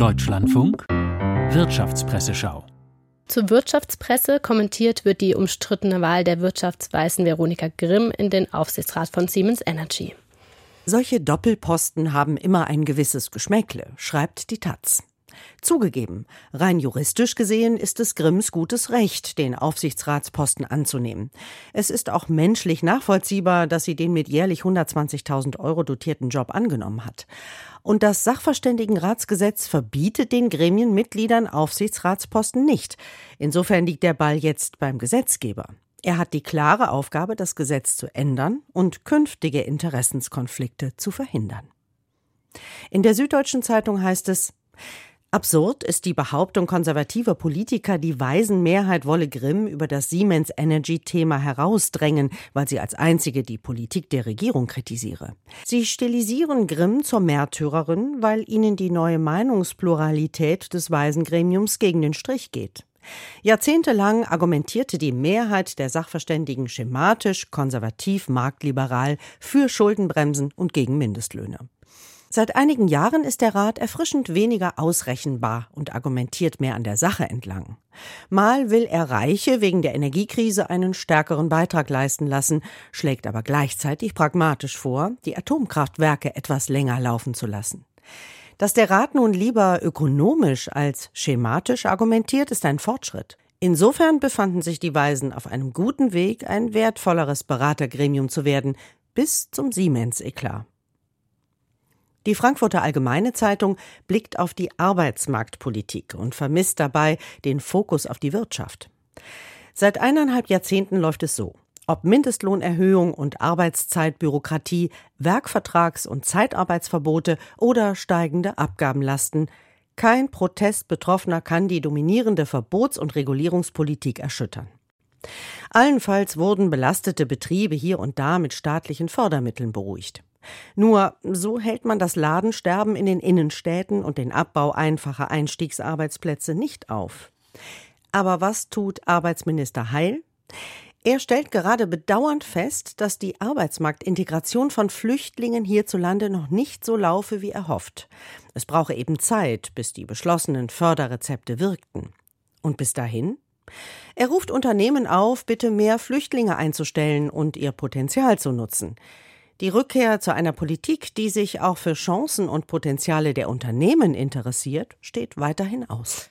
Deutschlandfunk Wirtschaftspresseschau zur Wirtschaftspresse kommentiert wird die umstrittene Wahl der Wirtschaftsweißen Veronika Grimm in den Aufsichtsrat von Siemens Energy. Solche Doppelposten haben immer ein gewisses Geschmäckle, schreibt die Taz. Zugegeben, rein juristisch gesehen ist es Grimms gutes Recht, den Aufsichtsratsposten anzunehmen. Es ist auch menschlich nachvollziehbar, dass sie den mit jährlich 120.000 Euro dotierten Job angenommen hat. Und das Sachverständigenratsgesetz verbietet den Gremienmitgliedern Aufsichtsratsposten nicht. Insofern liegt der Ball jetzt beim Gesetzgeber. Er hat die klare Aufgabe, das Gesetz zu ändern und künftige Interessenskonflikte zu verhindern. In der Süddeutschen Zeitung heißt es, Absurd ist die Behauptung konservativer Politiker, die Waisenmehrheit wolle Grimm über das Siemens Energy-Thema herausdrängen, weil sie als einzige die Politik der Regierung kritisiere. Sie stilisieren Grimm zur Märtyrerin, weil ihnen die neue Meinungspluralität des Waisengremiums gegen den Strich geht. Jahrzehntelang argumentierte die Mehrheit der Sachverständigen schematisch, konservativ, marktliberal für Schuldenbremsen und gegen Mindestlöhne. Seit einigen Jahren ist der Rat erfrischend weniger ausrechenbar und argumentiert mehr an der Sache entlang. Mal will er Reiche wegen der Energiekrise einen stärkeren Beitrag leisten lassen, schlägt aber gleichzeitig pragmatisch vor, die Atomkraftwerke etwas länger laufen zu lassen. Dass der Rat nun lieber ökonomisch als schematisch argumentiert, ist ein Fortschritt. Insofern befanden sich die Weisen auf einem guten Weg, ein wertvolleres Beratergremium zu werden, bis zum Siemens-Eklat. Die Frankfurter Allgemeine Zeitung blickt auf die Arbeitsmarktpolitik und vermisst dabei den Fokus auf die Wirtschaft. Seit eineinhalb Jahrzehnten läuft es so. Ob Mindestlohnerhöhung und Arbeitszeitbürokratie, Werkvertrags- und Zeitarbeitsverbote oder steigende Abgabenlasten, kein Protest Betroffener kann die dominierende Verbots- und Regulierungspolitik erschüttern. Allenfalls wurden belastete Betriebe hier und da mit staatlichen Fördermitteln beruhigt. Nur so hält man das Ladensterben in den Innenstädten und den Abbau einfacher Einstiegsarbeitsplätze nicht auf. Aber was tut Arbeitsminister Heil? Er stellt gerade bedauernd fest, dass die Arbeitsmarktintegration von Flüchtlingen hierzulande noch nicht so laufe, wie er hofft. Es brauche eben Zeit, bis die beschlossenen Förderrezepte wirkten. Und bis dahin? Er ruft Unternehmen auf, bitte mehr Flüchtlinge einzustellen und ihr Potenzial zu nutzen. Die Rückkehr zu einer Politik, die sich auch für Chancen und Potenziale der Unternehmen interessiert, steht weiterhin aus.